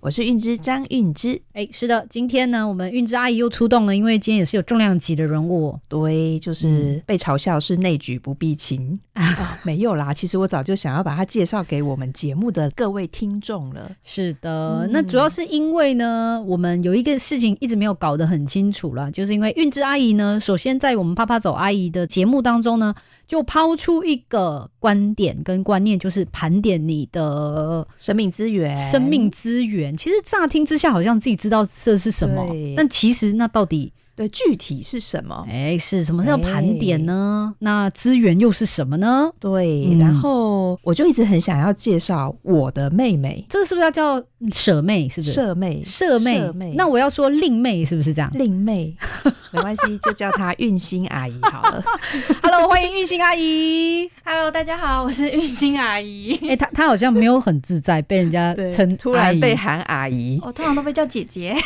我是韵之张韵之，哎，是的，今天呢，我们韵之阿姨又出动了，因为今天也是有重量级的人物，对，就是被嘲笑是内举不避亲 啊，没有啦，其实我早就想要把他介绍给我们节目的各位听众了。是的，那主要是因为呢，我们有一个事情一直没有搞得很清楚了，就是因为韵之阿姨呢，首先在我们啪啪走阿姨的节目当中呢，就抛出一个观点跟观念，就是盘点你的生命资源，生命资源。其实乍听之下好像自己知道这是什么，但其实那到底对具体是什么？哎，是什么叫盘点呢？那资源又是什么呢？对，然后我就一直很想要介绍我的妹妹，这个是不是要叫舍妹？是不是舍妹？舍妹？那我要说令妹是不是这样？令妹 没关系，就叫她运心阿姨好了。Hello，欢迎运心阿姨。Hello，大家好，我是运心阿姨。哎，她她好像没有很自在，被人家称突然被喊阿姨，我通常都被叫姐姐。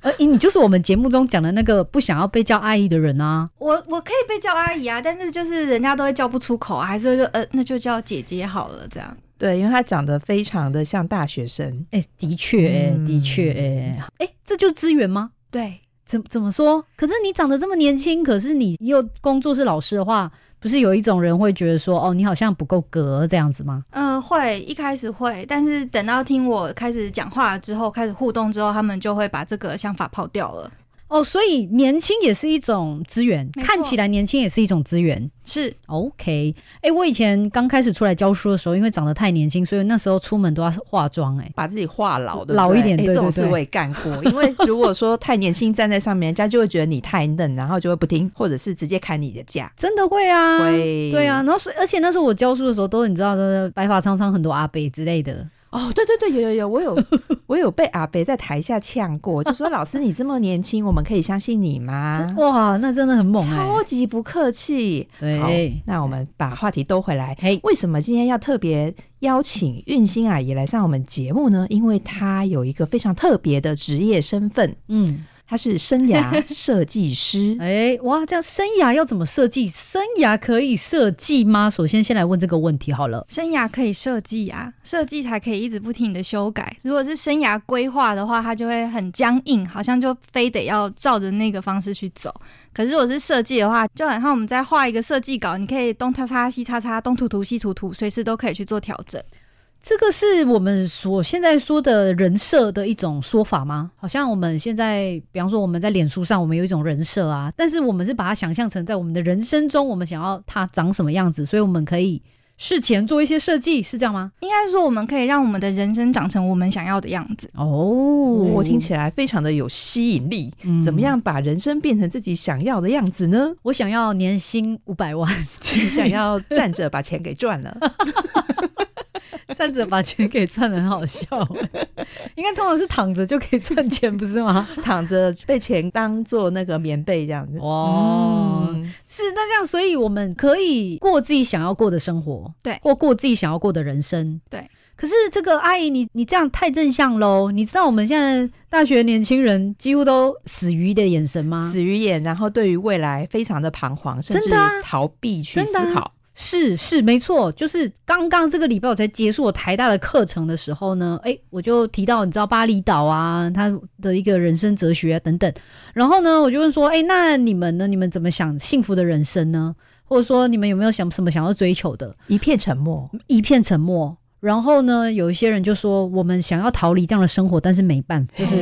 呃，你就是我们节目中讲的那个不想要被叫阿姨的人啊。我我可以被叫阿姨啊，但是就是人家都会叫不出口，还是就呃，那就叫姐姐好了，这样。对，因为她长得非常的像大学生。哎，的确，哎，的确，哎，哎，这就是资源吗？对，怎怎么说？可是你长得这么年轻，可是你又工作是老师的话。不是有一种人会觉得说，哦，你好像不够格这样子吗？嗯，会，一开始会，但是等到听我开始讲话之后，开始互动之后，他们就会把这个想法抛掉了。哦，所以年轻也是一种资源，看起来年轻也是一种资源，是 OK。哎，我以前刚开始出来教书的时候，因为长得太年轻，所以那时候出门都要化妆，哎，把自己化老的老一点。这种事我也干过，因为如果说太年轻站在上面，人家就会觉得你太嫩，然后就会不听，或者是直接砍你的价。真的会啊，会，对啊。然后所，而且那时候我教书的时候，都你知道的，白发苍苍很多阿伯之类的。哦，对对对，有有有，我有 我有被阿北在台下呛过，就说老师你这么年轻，我们可以相信你吗？哇，那真的很猛，超级不客气。对，那我们把话题兜回来，为什么今天要特别邀请运心阿姨来上我们节目呢？因为她有一个非常特别的职业身份，嗯。他是生涯设计师，哎，哇，这样生涯要怎么设计？生涯可以设计吗？首先，先来问这个问题好了。生涯可以设计啊，设计才可以一直不停的修改。如果是生涯规划的话，它就会很僵硬，好像就非得要照着那个方式去走。可是如果是设计的话，就好像我们在画一个设计稿，你可以东擦擦西擦擦，东涂涂西涂涂，随时都可以去做调整。这个是我们所现在说的人设的一种说法吗？好像我们现在，比方说我们在脸书上，我们有一种人设啊，但是我们是把它想象成在我们的人生中，我们想要它长什么样子，所以我们可以事前做一些设计，是这样吗？应该说，我们可以让我们的人生长成我们想要的样子。哦，我听起来非常的有吸引力。怎么样把人生变成自己想要的样子呢？我想要年薪五百万，想要站着把钱给赚了。站着把钱给赚的很好笑，应该通常是躺着就可以赚钱，不是吗？躺着被钱当做那个棉被这样子。哦，是那这样，所以我们可以过自己想要过的生活，对，或过自己想要过的人生，对。可是这个阿姨，你你这样太正向喽！你知道我们现在大学年轻人几乎都死鱼的眼神吗？死鱼眼，然后对于未来非常的彷徨，甚至逃避去思考。是是没错，就是刚刚这个礼拜我才结束我台大的课程的时候呢，哎，我就提到你知道巴厘岛啊，他的一个人生哲学等等，然后呢，我就问说，哎，那你们呢？你们怎么想幸福的人生呢？或者说你们有没有想什么想要追求的？一片沉默，一片沉默。然后呢，有一些人就说我们想要逃离这样的生活，但是没办法，就是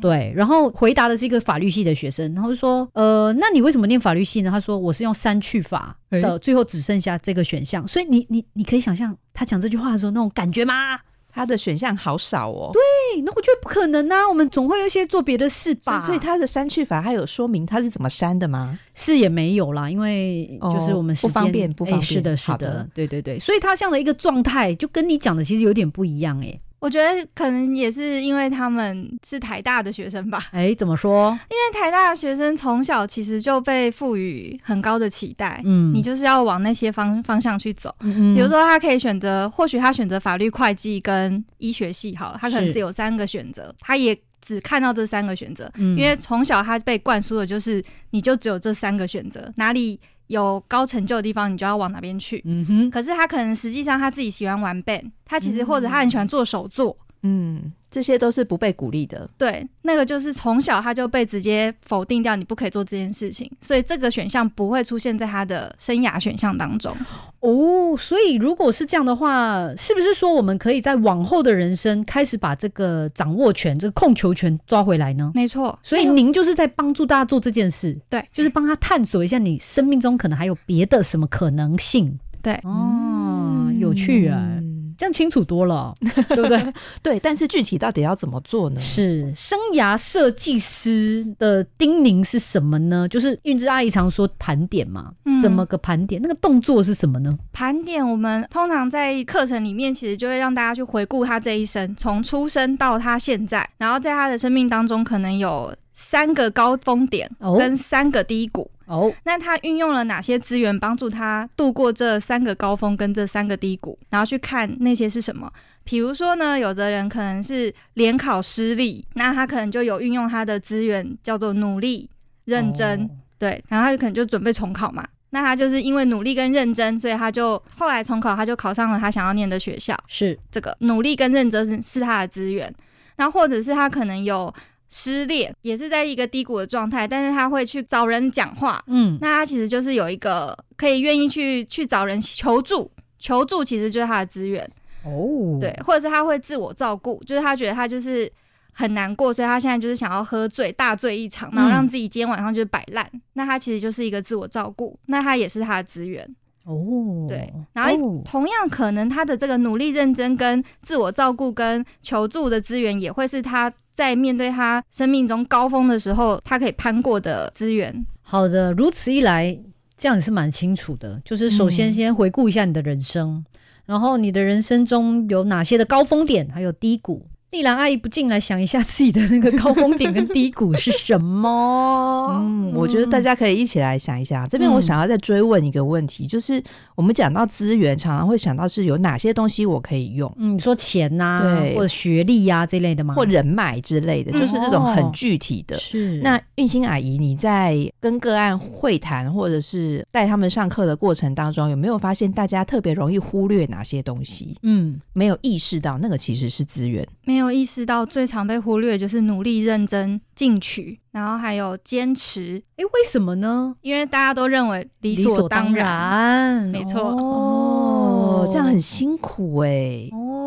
对。然后回答的是一个法律系的学生，然后说，呃，那你为什么念法律系呢？他说我是用删去法的，最后只剩下这个选项。所以你你你可以想象他讲这句话的时候那种感觉吗？他的选项好少哦。对，那我觉得不可能啊，我们总会有一些做别的事吧。所以他的删去法，他有说明他是怎么删的吗？是也没有啦，因为就是我们不方便，不方便。是的，是的，对对对。所以他这样的一个状态，就跟你讲的其实有点不一样哎。我觉得可能也是因为他们是台大的学生吧。哎，怎么说？因为台大的学生从小其实就被赋予很高的期待，嗯，你就是要往那些方方向去走。嗯比如说，他可以选择，或许他选择法律、会计跟医学系好了，他可能只有三个选择，他也只看到这三个选择。嗯，因为从小他被灌输的就是，你就只有这三个选择，哪里有高成就的地方，你就要往哪边去。嗯哼。可是他可能实际上他自己喜欢玩 band，他其实或者他很喜欢做手作。嗯，这些都是不被鼓励的。对，那个就是从小他就被直接否定掉，你不可以做这件事情，所以这个选项不会出现在他的生涯选项当中。哦，所以如果是这样的话，是不是说我们可以在往后的人生开始把这个掌握权、这个控球权抓回来呢？没错，所以您就是在帮助大家做这件事，对，就是帮他探索一下你生命中可能还有别的什么可能性。对，哦，有趣啊。这样清楚多了，对不对？对，但是具体到底要怎么做呢？是生涯设计师的叮咛是什么呢？就是韵之阿姨常说盘点嘛，怎么个盘点？那个动作是什么呢？盘点我们通常在课程里面，其实就会让大家去回顾他这一生，从出生到他现在，然后在他的生命当中，可能有三个高峰点跟三个低谷。哦，那他运用了哪些资源帮助他度过这三个高峰跟这三个低谷？然后去看那些是什么？比如说呢，有的人可能是联考失利，那他可能就有运用他的资源，叫做努力、认真，对，然后他就可能就准备重考嘛。那他就是因为努力跟认真，所以他就后来重考，他就考上了他想要念的学校。是这个努力跟认真是是他的资源，那或者是他可能有。失恋也是在一个低谷的状态，但是他会去找人讲话，嗯，那他其实就是有一个可以愿意去去找人求助，求助其实就是他的资源哦，对，或者是他会自我照顾，就是他觉得他就是很难过，所以他现在就是想要喝醉大醉一场，然后让自己今天晚上就是摆烂，那他其实就是一个自我照顾，那他也是他的资源。哦，对，然后同样可能他的这个努力认真跟自我照顾跟求助的资源也会是他。在面对他生命中高峰的时候，他可以攀过的资源。好的，如此一来，这样也是蛮清楚的。就是首先先回顾一下你的人生，然后你的人生中有哪些的高峰点，还有低谷。丽兰阿姨不进来想一下自己的那个高峰点跟低谷是什么？嗯，我觉得大家可以一起来想一下。这边我想要再追问一个问题，就是我们讲到资源，常常会想到是有哪些东西我可以用？嗯，你说钱呐，对，或者学历呀这类的吗？或人脉之类的，就是这种很具体的。是。那运心阿姨，你在跟个案会谈或者是带他们上课的过程当中，有没有发现大家特别容易忽略哪些东西？嗯，没有意识到那个其实是资源，没有。意识到最常被忽略就是努力、认真、进取，然后还有坚持。诶，为什么呢？因为大家都认为理所当然，没错。哦，这样很辛苦哎。哦，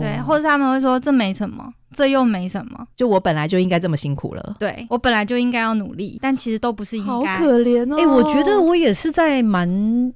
对，或者他们会说这没什么。这又没什么，就我本来就应该这么辛苦了。对我本来就应该要努力，但其实都不是应该。好可怜哦！哎，我觉得我也是在蛮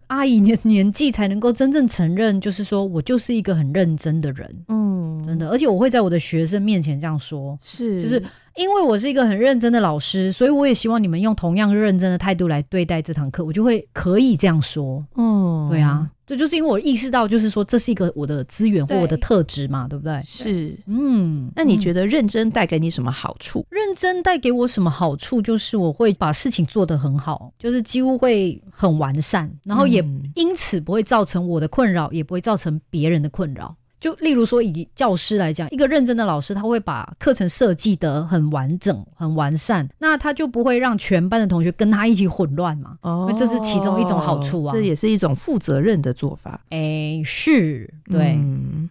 阿姨年年纪才能够真正承认，就是说我就是一个很认真的人。嗯，真的，而且我会在我的学生面前这样说，是，就是。因为我是一个很认真的老师，所以我也希望你们用同样认真的态度来对待这堂课，我就会可以这样说。嗯，对啊，这就是因为我意识到，就是说这是一个我的资源或我的特质嘛，对不对？是，嗯，那你觉得认真带给你什么好处？认真带给我什么好处？就是我会把事情做得很好，就是几乎会很完善，然后也因此不会造成我的困扰，也不会造成别人的困扰。就例如说，以教师来讲，一个认真的老师，他会把课程设计得很完整、很完善，那他就不会让全班的同学跟他一起混乱嘛。哦，这是其中一种好处啊。这也是一种负责任的做法。哎，是，对，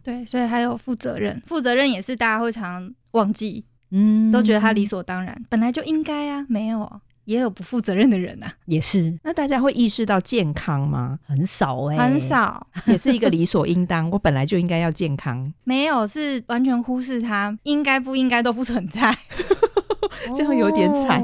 对，所以还有负责任，负责任也是大家会常忘记，嗯，都觉得他理所当然，本来就应该啊，没有。也有不负责任的人呐，也是。那大家会意识到健康吗？很少哎，很少，也是一个理所应当。我本来就应该要健康，没有，是完全忽视它，应该不应该都不存在，这样有点惨。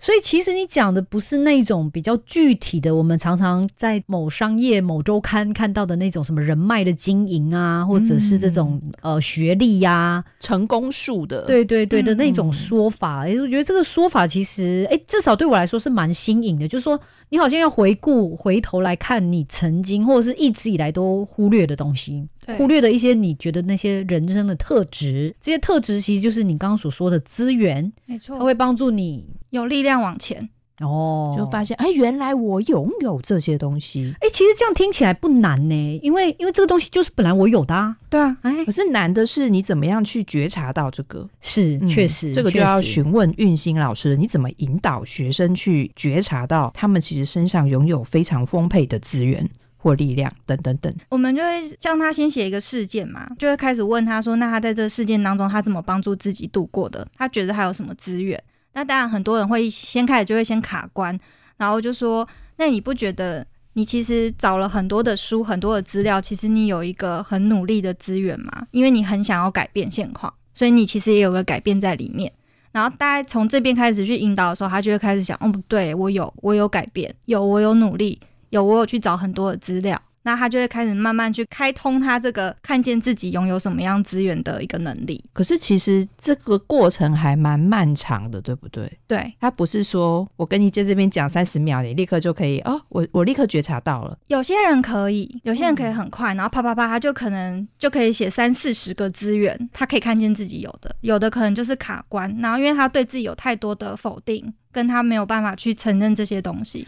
所以其实你讲的不是那种比较具体的，我们常常在某商业、某周刊看到的那种什么人脉的经营啊，或者是这种呃学历呀、成功数的，对对对的那种说法。哎，我觉得这个说法其实，哎，至少对我来说是蛮新颖的。就是说，你好像要回顾、回头来看你曾经或者是一直以来都忽略的东西。忽略了一些你觉得那些人生的特质。这些特质其实就是你刚刚所说的资源，没错，它会帮助你有力量往前。哦，就发现哎，原来我拥有这些东西。哎，其实这样听起来不难呢，因为因为这个东西就是本来我有的啊。对啊，哎，可是难的是你怎么样去觉察到这个？是，确实，这个就要询问运心老师，你怎么引导学生去觉察到他们其实身上拥有非常丰沛的资源或力量等等等。我们就会让他先写一个事件嘛，就会开始问他说，那他在这个事件当中，他怎么帮助自己度过的？他觉得他有什么资源？那当然，很多人会先开始就会先卡关，然后就说：“那你不觉得你其实找了很多的书、很多的资料，其实你有一个很努力的资源吗？因为你很想要改变现况，所以你其实也有个改变在里面。然后大概从这边开始去引导的时候，他就会开始想：哦，不对，我有，我有改变，有，我有努力，有，我有去找很多的资料。”那他就会开始慢慢去开通他这个看见自己拥有什么样资源的一个能力。可是其实这个过程还蛮漫长的，对不对？对，他不是说我跟你在这边讲三十秒，你立刻就可以哦，我我立刻觉察到了。有些人可以，有些人可以很快，然后啪啪啪，他就可能就可以写三四十个资源，他可以看见自己有的，有的可能就是卡关，然后因为他对自己有太多的否定，跟他没有办法去承认这些东西。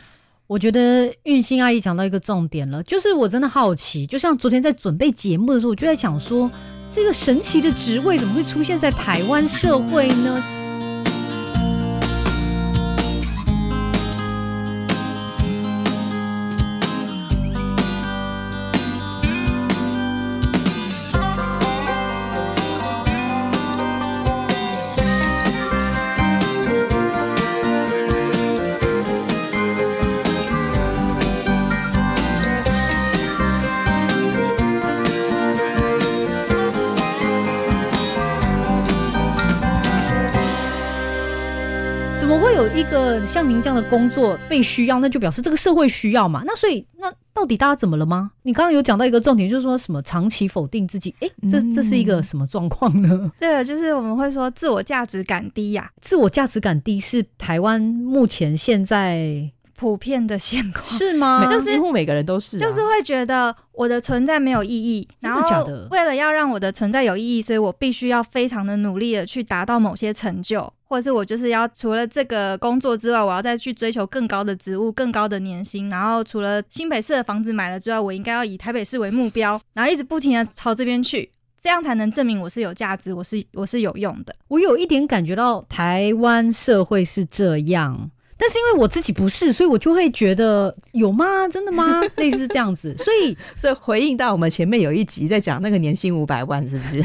我觉得运心阿姨讲到一个重点了，就是我真的好奇，就像昨天在准备节目的时候，我就在想说，这个神奇的职位怎么会出现在台湾社会呢？像您这样的工作被需要，那就表示这个社会需要嘛。那所以，那到底大家怎么了吗？你刚刚有讲到一个重点，就是说什么长期否定自己？哎，这这是一个什么状况呢？这个就是我们会说自我价值感低呀。自我价值感低是台湾目前现在。普遍的现况是吗？就是几乎每个人都是，就是会觉得我的存在没有意义，然后为了要让我的存在有意义，所以我必须要非常的努力的去达到某些成就，或者是我就是要除了这个工作之外，我要再去追求更高的职务、更高的年薪，然后除了新北市的房子买了之外，我应该要以台北市为目标，然后一直不停的朝这边去，这样才能证明我是有价值，我是我是有用的。我有一点感觉到台湾社会是这样。但是因为我自己不是，所以我就会觉得有吗？真的吗？类似这样子，所以 所以回应到我们前面有一集在讲那个年薪五百万，是不是？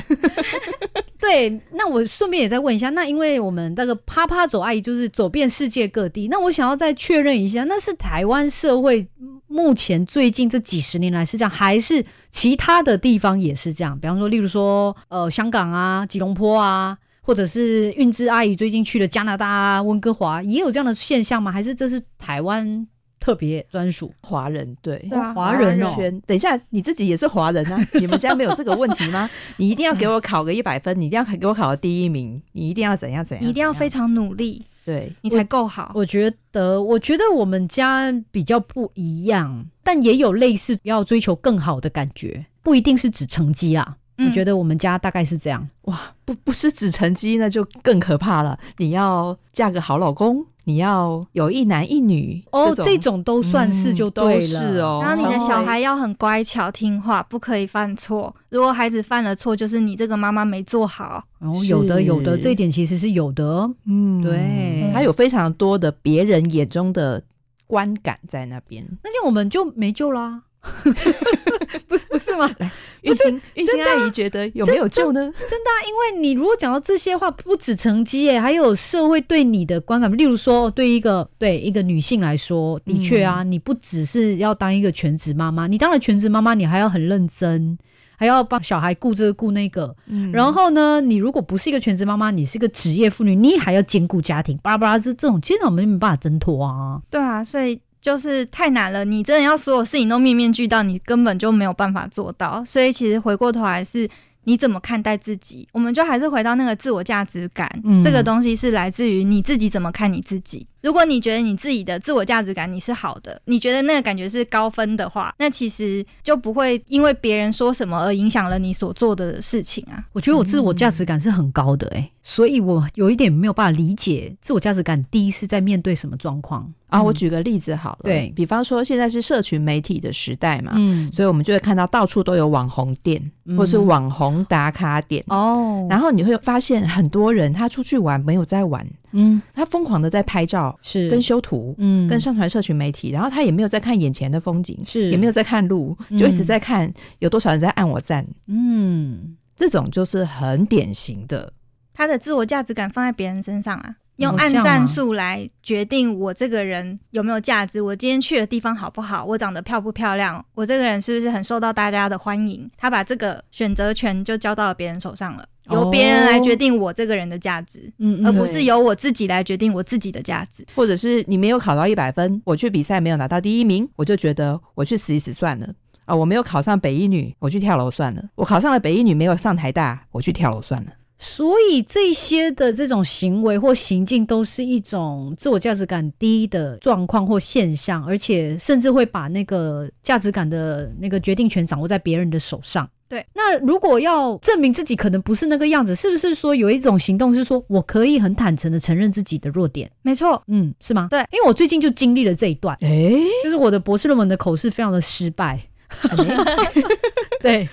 对，那我顺便也再问一下，那因为我们那个啪啪走阿姨就是走遍世界各地，那我想要再确认一下，那是台湾社会目前最近这几十年来是这样，还是其他的地方也是这样？比方说，例如说呃香港啊、吉隆坡啊。或者是韵之阿姨最近去了加拿大温哥华，也有这样的现象吗？还是这是台湾特别专属？华人对，华人圈。等一下，你自己也是华人啊？你们家没有这个问题吗？你一定要给我考个一百分，你一定要给我考个第一名，你一定要怎样怎样？一定要非常努力，对你才够好。我觉得，我觉得我们家比较不一样，但也有类似要追求更好的感觉，不一定是指成绩啊。我觉得我们家大概是这样哇，不不是指成绩，那就更可怕了。你要嫁个好老公，你要有一男一女哦，这种都算是就对了哦。然后你的小孩要很乖巧听话，不可以犯错。如果孩子犯了错，就是你这个妈妈没做好。哦，有的有的，这一点其实是有的。嗯，对，还有非常多的别人眼中的观感在那边，那这样我们就没救啦。不是不是吗？来，玉心玉心阿姨觉得有没有救呢？真的，因为你如果讲到这些话，不止成绩耶，还有社会对你的观感。例如说，对一个对一个女性来说，的确啊，你不只是要当一个全职妈妈，你当了全职妈妈，你还要很认真，还要帮小孩顾这个顾那个。然后呢，你如果不是一个全职妈妈，你是个职业妇女，你还要兼顾家庭，巴拉巴拉，这这种，其实我们没办法挣脱啊。对啊，所以。就是太难了，你真的要所有事情都面面俱到，你根本就没有办法做到。所以其实回过头来是，你怎么看待自己？我们就还是回到那个自我价值感，这个东西是来自于你自己怎么看你自己。如果你觉得你自己的自我价值感你是好的，你觉得那个感觉是高分的话，那其实就不会因为别人说什么而影响了你所做的事情啊。我觉得我自我价值感是很高的哎，所以我有一点没有办法理解自我价值感低是在面对什么状况。啊？我举个例子好了，对。比方说现在是社群媒体的时代嘛，嗯，所以我们就会看到到处都有网红店或是网红打卡点。哦，然后你会发现很多人他出去玩没有在玩。嗯，他疯狂的在拍照，是。跟修图，嗯，跟上传社群媒体，然后他也没有在看眼前的风景，是。也没有在看路，就一直在看有多少人在按我赞，嗯，这种就是很典型的，他的自我价值感放在别人身上啊，用按战术来决定我这个人有没有价值，我今天去的地方好不好，我长得漂不漂亮，我这个人是不是很受到大家的欢迎，他把这个选择权就交到了别人手上了。由别人来决定我这个人的价值，嗯，而不是由我自己来决定我自己的价值。或者是你没有考到一百分，我去比赛没有拿到第一名，我就觉得我去死一死算了啊！我没有考上北一女，我去跳楼算了。我考上了北一女，没有上台大，我去跳楼算了。所以这些的这种行为或行径，都是一种自我价值感低的状况或现象，而且甚至会把那个价值感的那个决定权掌握在别人的手上。对，那如果要证明自己可能不是那个样子，是不是说有一种行动是说我可以很坦诚的承认自己的弱点？没错，嗯，是吗？对，因为我最近就经历了这一段，哎，就是我的博士论文的口试非常的失败，对，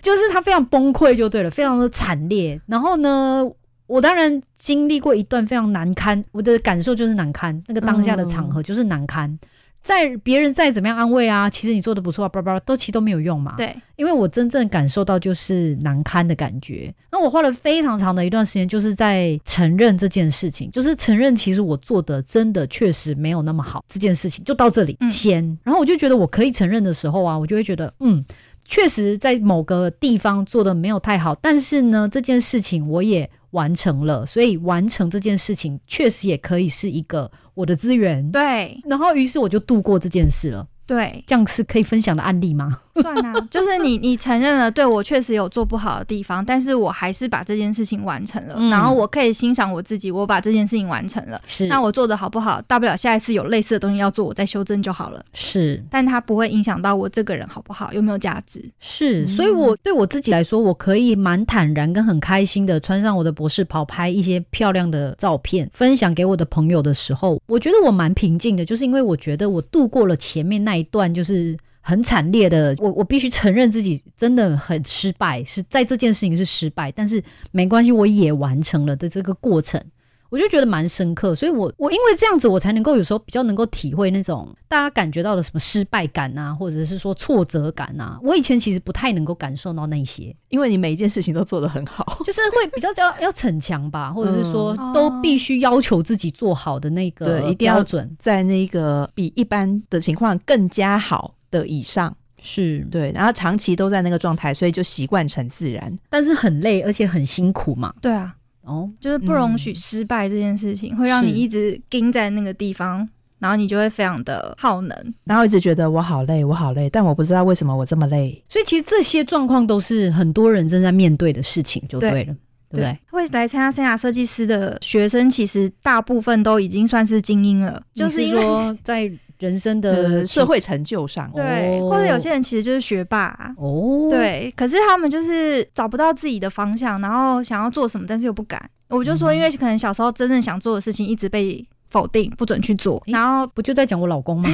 就是他非常崩溃就对了，非常的惨烈。然后呢，我当然经历过一段非常难堪，我的感受就是难堪，那个当下的场合就是难堪。在别人再怎么样安慰啊，其实你做的不错啊，叭叭都其实都没有用嘛。对，因为我真正感受到就是难堪的感觉。那我花了非常长的一段时间，就是在承认这件事情，就是承认其实我做的真的确实没有那么好。这件事情就到这里先。然后我就觉得我可以承认的时候啊，我就会觉得嗯，确实在某个地方做的没有太好，但是呢，这件事情我也完成了，所以完成这件事情确实也可以是一个。我的资源对，然后于是我就度过这件事了。对，这样是可以分享的案例吗？算啊，就是你你承认了，对我确实有做不好的地方，但是我还是把这件事情完成了，然后我可以欣赏我自己，我把这件事情完成了。是，那我做的好不好？大不了下一次有类似的东西要做，我再修正就好了。是，但它不会影响到我这个人好不好，有没有价值？是，所以我对我自己来说，我可以蛮坦然跟很开心的穿上我的博士袍，拍一些漂亮的照片，分享给我的朋友的时候，我觉得我蛮平静的，就是因为我觉得我度过了前面那一段，就是。很惨烈的，我我必须承认自己真的很失败，是在这件事情是失败，但是没关系，我也完成了的这个过程，我就觉得蛮深刻，所以我我因为这样子，我才能够有时候比较能够体会那种大家感觉到的什么失败感啊，或者是说挫折感啊，我以前其实不太能够感受到那些，因为你每一件事情都做得很好，就是会比较要要逞强吧，或者是说都必须要求自己做好的那个对，一定要准。在那个比一般的情况更加好。的以上是对，然后长期都在那个状态，所以就习惯成自然，但是很累，而且很辛苦嘛。对啊，哦，就是不容许失败这件事情，会让你一直盯在那个地方，然后你就会非常的耗能，然后一直觉得我好累，我好累，但我不知道为什么我这么累。所以其实这些状况都是很多人正在面对的事情，就对了，对不对？会来参加生涯设计师的学生，其实大部分都已经算是精英了，就是说在。人生的社会成就上，对，或者有些人其实就是学霸哦，对，可是他们就是找不到自己的方向，然后想要做什么，但是又不敢。我就说，因为可能小时候真正想做的事情一直被否定，不准去做，然后不就在讲我老公吗？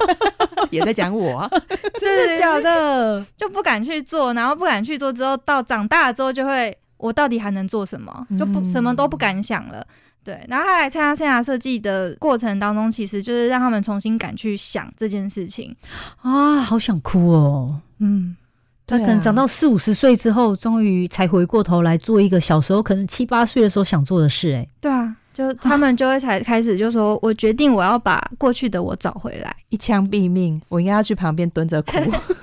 也在讲我，真的假的？就不敢去做，然后不敢去做之后，到长大了之后就会，我到底还能做什么？就不什么都不敢想了。对，然后他来参加生涯设计的过程当中，其实就是让他们重新敢去想这件事情啊，好想哭哦。嗯，他可能长到四五十岁之后，终于才回过头来做一个小时候可能七八岁的时候想做的事。哎，对啊，就他们就会才开始就说，我决定我要把过去的我找回来，一枪毙命，我应该要去旁边蹲着哭。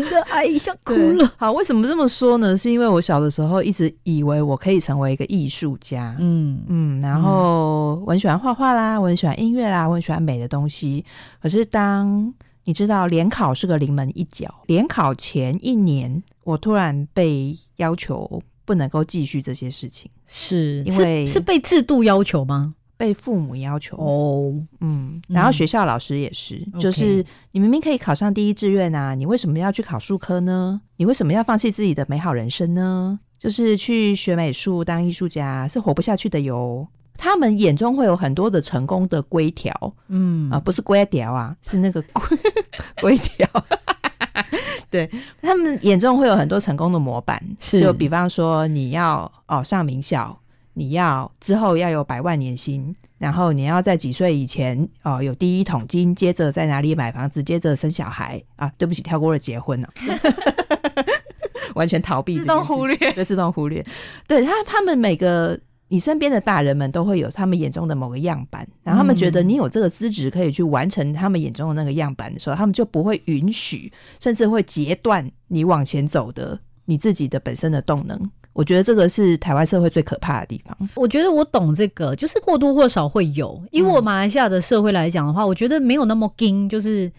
真的阿姨，想哭了。好，为什么这么说呢？是因为我小的时候一直以为我可以成为一个艺术家，嗯嗯，然后我很喜欢画画啦，我很喜欢音乐啦，我很喜欢美的东西。可是当你知道联考是个临门一脚，联考前一年，我突然被要求不能够继续这些事情，是因为是被制度要求吗？被父母要求哦，嗯，然后学校老师也是，就是你明明可以考上第一志愿啊，你为什么要去考数科呢？你为什么要放弃自己的美好人生呢？就是去学美术当艺术家是活不下去的哟。他们眼中会有很多的成功的规条，嗯啊，不是规条啊，是那个规 规条。对他们眼中会有很多成功的模板，是就比方说你要哦上名校。你要之后要有百万年薪，然后你要在几岁以前哦有第一桶金，接着在哪里买房子，接着生小孩啊？对不起，跳过了结婚了，完全逃避，自动忽略，对，自动忽略。对他，他们每个你身边的大人们都会有他们眼中的某个样板，然后他们觉得你有这个资质可以去完成他们眼中的那个样板的时候，他们就不会允许，甚至会截断你往前走的你自己的本身的动能。我觉得这个是台湾社会最可怕的地方。我觉得我懂这个，就是或多或少会有。因为我马来西亚的社会来讲的话，我觉得没有那么硬，就是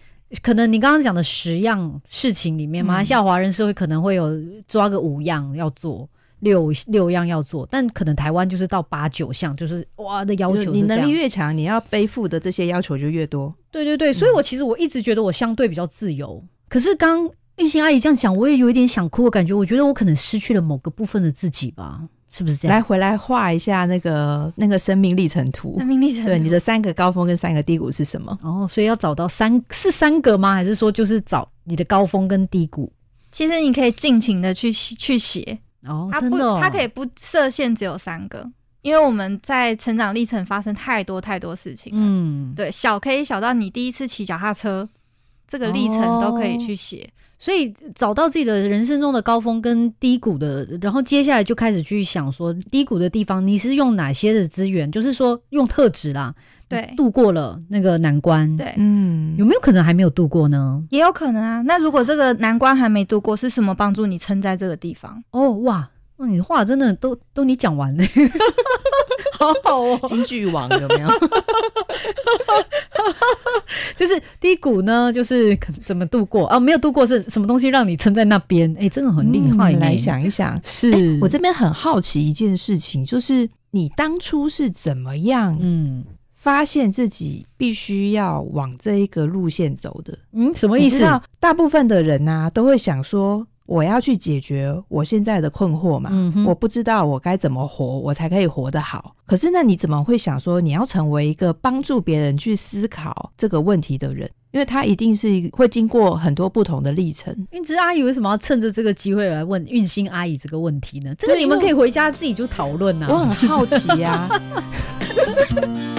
可能你刚刚讲的十样事情里面，马来西亚华人社会可能会有抓个五样要做，六六样要做，但可能台湾就是到八九项，就是哇的要求。你能力越强，你要背负的这些要求就越多。对对对，所以我其实我一直觉得我相对比较自由。可是刚。玉兴阿姨这样讲，我也有一点想哭的感觉。我觉得我可能失去了某个部分的自己吧，是不是这样？来，回来画一下那个那个生命历程图。生命历程对，你的三个高峰跟三个低谷是什么？哦，所以要找到三是三个吗？还是说就是找你的高峰跟低谷？其实你可以尽情的去去写哦，真的，它可以不设限，只有三个，因为我们在成长历程发生太多太多事情。嗯，对，小可以小到你第一次骑脚踏车，这个历程都可以去写。所以找到自己的人生中的高峰跟低谷的，然后接下来就开始去想说低谷的地方，你是用哪些的资源？就是说用特质啦，对，度过了那个难关，对，嗯，有没有可能还没有度过呢？也有可能啊。那如果这个难关还没度过，是什么帮助你撑在这个地方？哦，哇，那你话真的都都你讲完了。好好哦，金句王有没有？就是低谷呢，就是怎么度过啊？没有度过是什么东西让你撑在那边？哎，真的很厉害。来想一想，是我这边很好奇一件事情，就是你当初是怎么样嗯发现自己必须要往这一个路线走的？嗯，什么意思？大部分的人呢都会想说。我要去解决我现在的困惑嘛？我不知道我该怎么活，我才可以活得好。可是那你怎么会想说你要成为一个帮助别人去思考这个问题的人？因为他一定是会经过很多不同的历程。运芝阿姨为什么要趁着这个机会来问运心阿姨这个问题呢？这个你们可以回家自己就讨论啊。我很好奇呀。本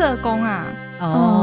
社工啊。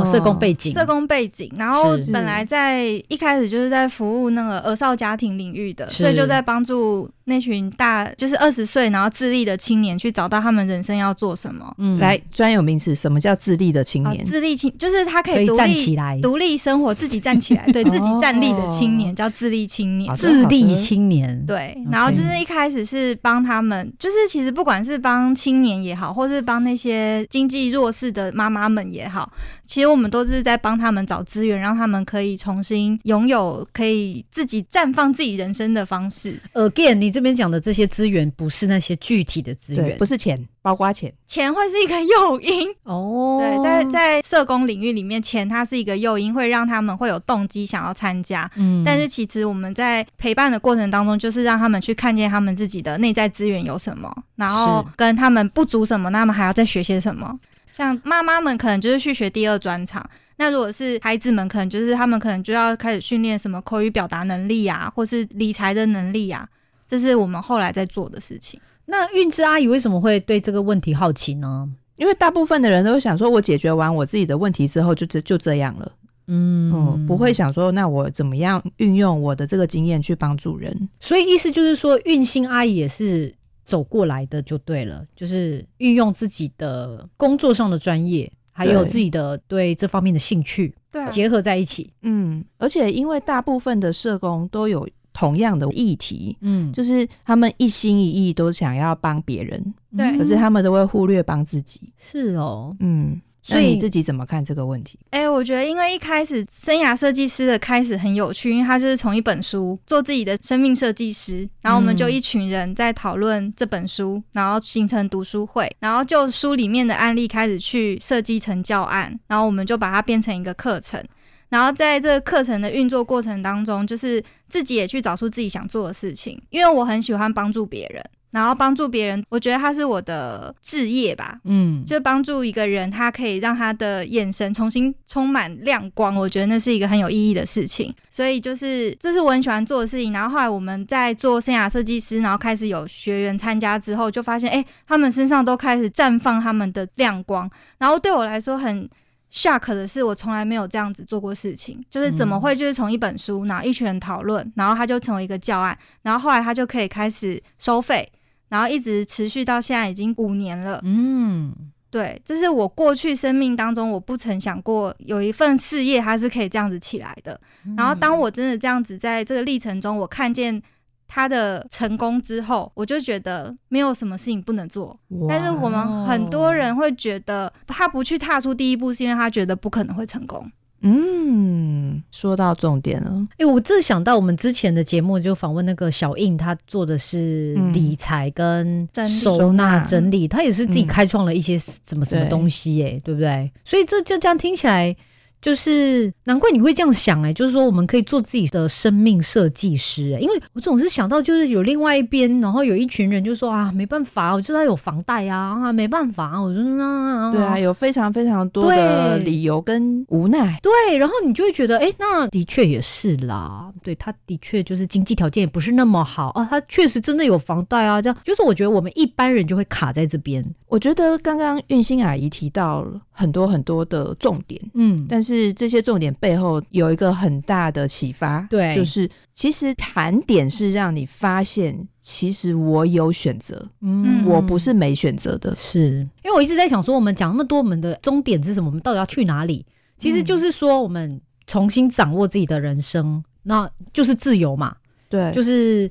哦，社工背景，社工背景，然后本来在一开始就是在服务那个儿少家庭领域的，所以就在帮助那群大就是二十岁然后自立的青年去找到他们人生要做什么。嗯，来专有名词，什么叫自立的青年？自立青就是他可以独立起来，独立生活，自己站起来，对 自己站立的青年叫自立青年。自立青年，对。然后就是一开始是帮他们，就是其实不管是帮青年也好，或是帮那些经济弱势的妈妈们也好。其实我们都是在帮他们找资源，让他们可以重新拥有可以自己绽放自己人生的方式。Again，你这边讲的这些资源不是那些具体的资源，不是钱，包括钱，钱会是一个诱因哦。对，在在社工领域里面，钱它是一个诱因，会让他们会有动机想要参加。嗯，但是其实我们在陪伴的过程当中，就是让他们去看见他们自己的内在资源有什么，然后跟他们不足什么，那他们还要再学些什么。像妈妈们可能就是去学第二专场，那如果是孩子们，可能就是他们可能就要开始训练什么口语表达能力啊，或是理财的能力啊，这是我们后来在做的事情。那韵之阿姨为什么会对这个问题好奇呢？因为大部分的人都想说，我解决完我自己的问题之后，就就就这样了，嗯，不会想说，那我怎么样运用我的这个经验去帮助人？所以意思就是说，运心阿姨也是。走过来的，就对了，就是运用自己的工作上的专业，还有自己的对这方面的兴趣，对，结合在一起。嗯，而且因为大部分的社工都有同样的议题，嗯，就是他们一心一意都想要帮别人，对，可是他们都会忽略帮自己。是哦，嗯。所以你自己怎么看这个问题？哎，我觉得因为一开始生涯设计师的开始很有趣，因为他就是从一本书做自己的生命设计师，然后我们就一群人在讨论这本书，然后形成读书会，然后就书里面的案例开始去设计成教案，然后我们就把它变成一个课程，然后在这个课程的运作过程当中，就是自己也去找出自己想做的事情，因为我很喜欢帮助别人。然后帮助别人，我觉得他是我的志业吧，嗯，就帮助一个人，他可以让他的眼神重新充满亮光，我觉得那是一个很有意义的事情。所以就是这是我很喜欢做的事情。然后后来我们在做生涯设计师，然后开始有学员参加之后，就发现哎，他们身上都开始绽放他们的亮光。然后对我来说很 shock 的是，我从来没有这样子做过事情，就是怎么会就是从一本书，然后一群人讨论，然后他就成为一个教案，然后后来他就可以开始收费。然后一直持续到现在已经五年了。嗯，对，这是我过去生命当中我不曾想过有一份事业它是可以这样子起来的。然后当我真的这样子在这个历程中，我看见他的成功之后，我就觉得没有什么事情不能做。但是我们很多人会觉得他不去踏出第一步，是因为他觉得不可能会成功。嗯，说到重点了。哎，我这想到我们之前的节目就访问那个小印，他做的是理财跟收纳整理，他也是自己开创了一些什么什么东西，哎，对不对？所以这就这样听起来。就是难怪你会这样想哎，就是说我们可以做自己的生命设计师哎，因为我总是想到就是有另外一边，然后有一群人就说啊没办法，我知道有房贷啊啊没办法，我就那对啊，有非常非常多的理由跟无奈，对，然后你就会觉得哎，那的确也是啦，对，他的确就是经济条件也不是那么好啊，他确实真的有房贷啊，这样。就是我觉得我们一般人就会卡在这边。我觉得刚刚运心阿姨提到了很多很多的重点，嗯，但是这些重点背后有一个很大的启发，对，就是其实盘点是让你发现，其实我有选择，嗯，我不是没选择的，是因为我一直在想说，我们讲那么多，我们的终点是什么？我们到底要去哪里？其实就是说，我们重新掌握自己的人生，那就是自由嘛，对，就是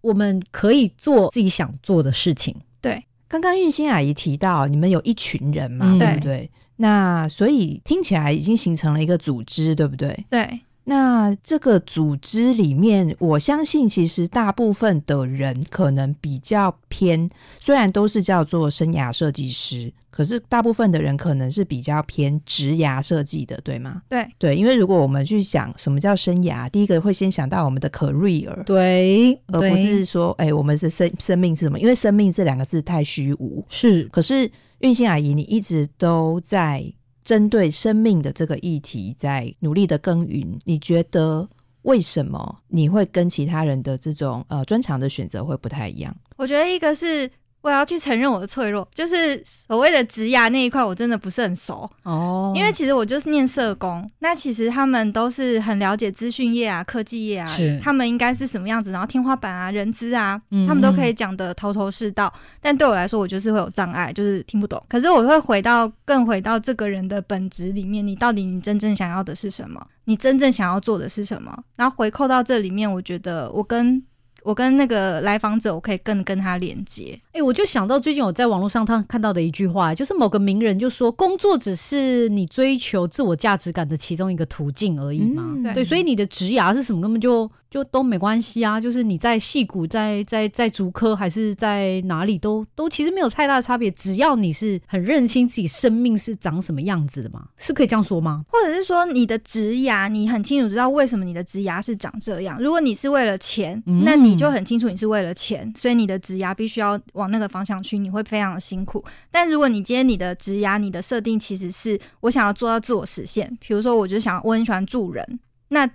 我们可以做自己想做的事情，对。刚刚运心阿姨提到，你们有一群人嘛，对不对？那所以听起来已经形成了一个组织，对不对？对。那这个组织里面，我相信其实大部分的人可能比较偏，虽然都是叫做生涯设计师。可是大部分的人可能是比较偏职涯设计的，对吗？对对，因为如果我们去想什么叫生涯，第一个会先想到我们的 career，对，而不是说哎，我们是生生命是什么？因为生命这两个字太虚无。是，可是运心阿姨，你一直都在针对生命的这个议题在努力的耕耘。你觉得为什么你会跟其他人的这种呃专长的选择会不太一样？我觉得一个是。我要去承认我的脆弱，就是所谓的职涯那一块，我真的不是很熟哦。因为其实我就是念社工，那其实他们都是很了解资讯业啊、科技业啊，他们应该是什么样子，然后天花板啊、人资啊，他们都可以讲的头头是道。但对我来说，我就是会有障碍，就是听不懂。可是我会回到更回到这个人的本质里面，你到底你真正想要的是什么？你真正想要做的是什么？然后回扣到这里面，我觉得我跟。我跟那个来访者，我可以更跟他连接。哎，我就想到最近我在网络上他看到的一句话，就是某个名人就说，工作只是你追求自我价值感的其中一个途径而已嘛。对，所以你的职涯是什么，根本就。就都没关系啊，就是你在戏骨，在在在足科还是在哪里，都都其实没有太大的差别。只要你是很认清自己生命是长什么样子的嘛，是可以这样说吗？或者是说你的职牙，你很清楚知道为什么你的职牙是长这样？如果你是为了钱，那你就很清楚你是为了钱，所以你的职牙必须要往那个方向去，你会非常的辛苦。但如果你今天你的职涯，你的设定其实是我想要做到自我实现，比如说我就想我很喜欢助人，那。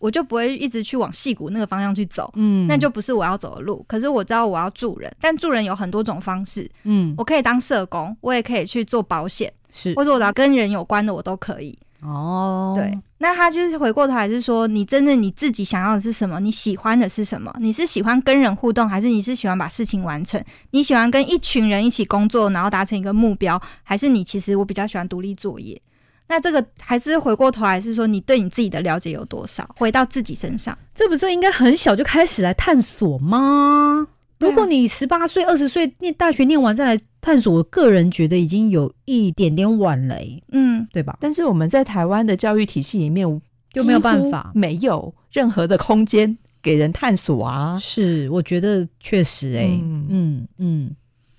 我就不会一直去往戏骨那个方向去走，嗯，那就不是我要走的路。可是我知道我要助人，但助人有很多种方式，嗯，我可以当社工，我也可以去做保险，是，或者我只要跟人有关的，我都可以。哦，对，那他就是回过头还是说，你真正你自己想要的是什么？你喜欢的是什么？你是喜欢跟人互动，还是你是喜欢把事情完成？你喜欢跟一群人一起工作，然后达成一个目标，还是你其实我比较喜欢独立作业？那这个还是回过头来是说，你对你自己的了解有多少？回到自己身上，这不是应该很小就开始来探索吗？如果你十八岁、二十岁念大学念完再来探索，我个人觉得已经有一点点晚了，嗯，对吧？但是我们在台湾的教育体系里面就没有办法，没有任何的空间给人探索啊。是，我觉得确实，哎，嗯嗯。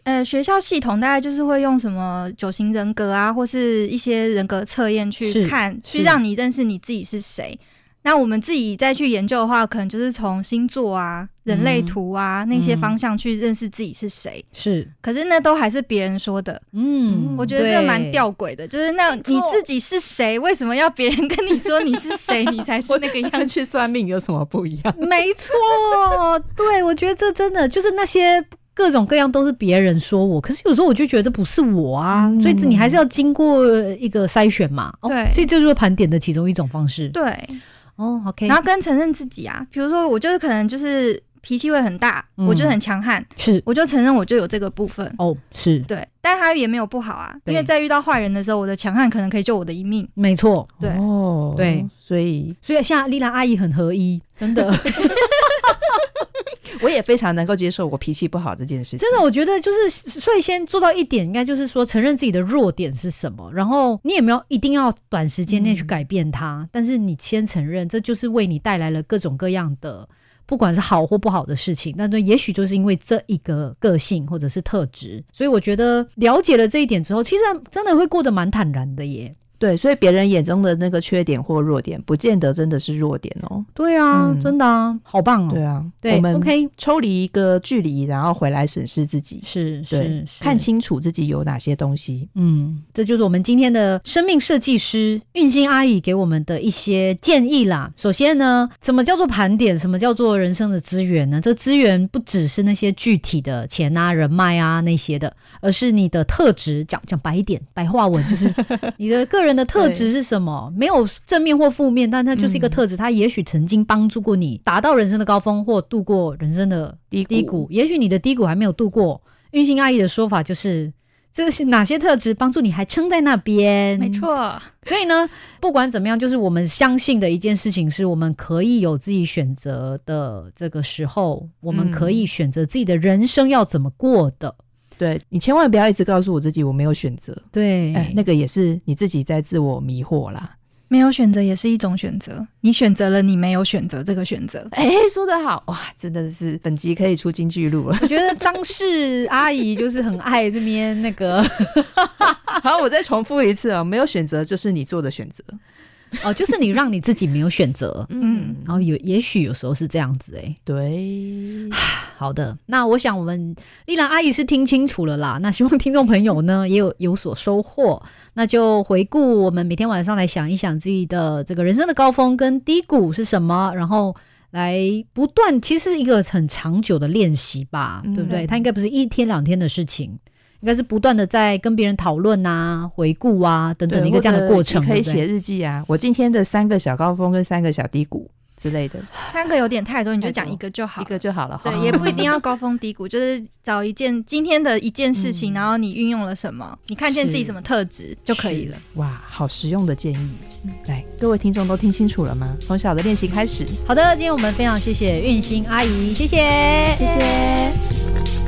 呃，学校系统大概就是会用什么九型人格啊，或是一些人格测验去看，去让你认识你自己是谁。那我们自己再去研究的话，可能就是从星座啊、人类图啊那些方向去认识自己是谁。是，可是那都还是别人说的。嗯，我觉得这蛮吊诡的，就是那你自己是谁？为什么要别人跟你说你是谁，你才是那个样？去算命有什么不一样？没错，对我觉得这真的就是那些。各种各样都是别人说我，可是有时候我就觉得不是我啊，所以你还是要经过一个筛选嘛。对，所以这就是盘点的其中一种方式。对，哦，OK。然后跟承认自己啊，比如说我就是可能就是脾气会很大，我就很强悍，是，我就承认我就有这个部分。哦，是。对，但他也没有不好啊，因为在遇到坏人的时候，我的强悍可能可以救我的一命。没错，对，哦，对，所以。所以像丽兰阿姨很合一，真的。我也非常能够接受我脾气不好这件事情。真的，我觉得就是，所以先做到一点，应该就是说承认自己的弱点是什么，然后你也没有一定要短时间内去改变它，但是你先承认，这就是为你带来了各种各样的，不管是好或不好的事情。但是，也许就是因为这一个个性或者是特质，所以我觉得了解了这一点之后，其实真的会过得蛮坦然的耶。对，所以别人眼中的那个缺点或弱点，不见得真的是弱点哦。对啊，真的啊，好棒哦。对啊，我们 OK 抽离一个距离，然后回来审视自己，是是，看清楚自己有哪些东西。嗯，这就是我们今天的生命设计师运心阿姨给我们的一些建议啦。首先呢，什么叫做盘点？什么叫做人生的资源呢？这资源不只是那些具体的钱啊、人脉啊那些的，而是你的特质。讲讲白一点，白话文就是 你的个。人的特质是什么？没有正面或负面，但它就是一个特质。它也许曾经帮助过你达到人生的高峰，或度过人生的低低谷。也许你的低谷还没有度过。运行阿姨的说法就是，这是哪些特质帮助你还撑在那边？没错。所以呢，不管怎么样，就是我们相信的一件事情，是我们可以有自己选择的。这个时候，我们可以选择自己的人生要怎么过的。对你千万不要一直告诉我自己我没有选择，对，哎，那个也是你自己在自我迷惑啦。没有选择也是一种选择，你选择了你没有选择这个选择。哎，说得好哇，真的是本集可以出金句录了。我觉得张氏阿姨就是很爱这边那个。好，我再重复一次啊，没有选择就是你做的选择。哦，就是你让你自己没有选择，嗯，然后有也许有时候是这样子，哎，对，好的，那我想我们丽兰阿姨是听清楚了啦，那希望听众朋友呢也有有所收获，那就回顾我们每天晚上来想一想自己的这个人生的高峰跟低谷是什么，然后来不断，其实是一个很长久的练习吧，对不对？它应该不是一天两天的事情。应该是不断的在跟别人讨论啊、回顾啊等等一个这样的过程，可以写日记啊。我今天的三个小高峰跟三个小低谷之类的，三个有点太多，你就讲一个就好，一个就好了。对，也不一定要高峰低谷，就是找一件今天的一件事情，然后你运用了什么，你看见自己什么特质就可以了。哇，好实用的建议！来，各位听众都听清楚了吗？从小的练习开始。好的，今天我们非常谢谢运心阿姨，谢谢，谢谢。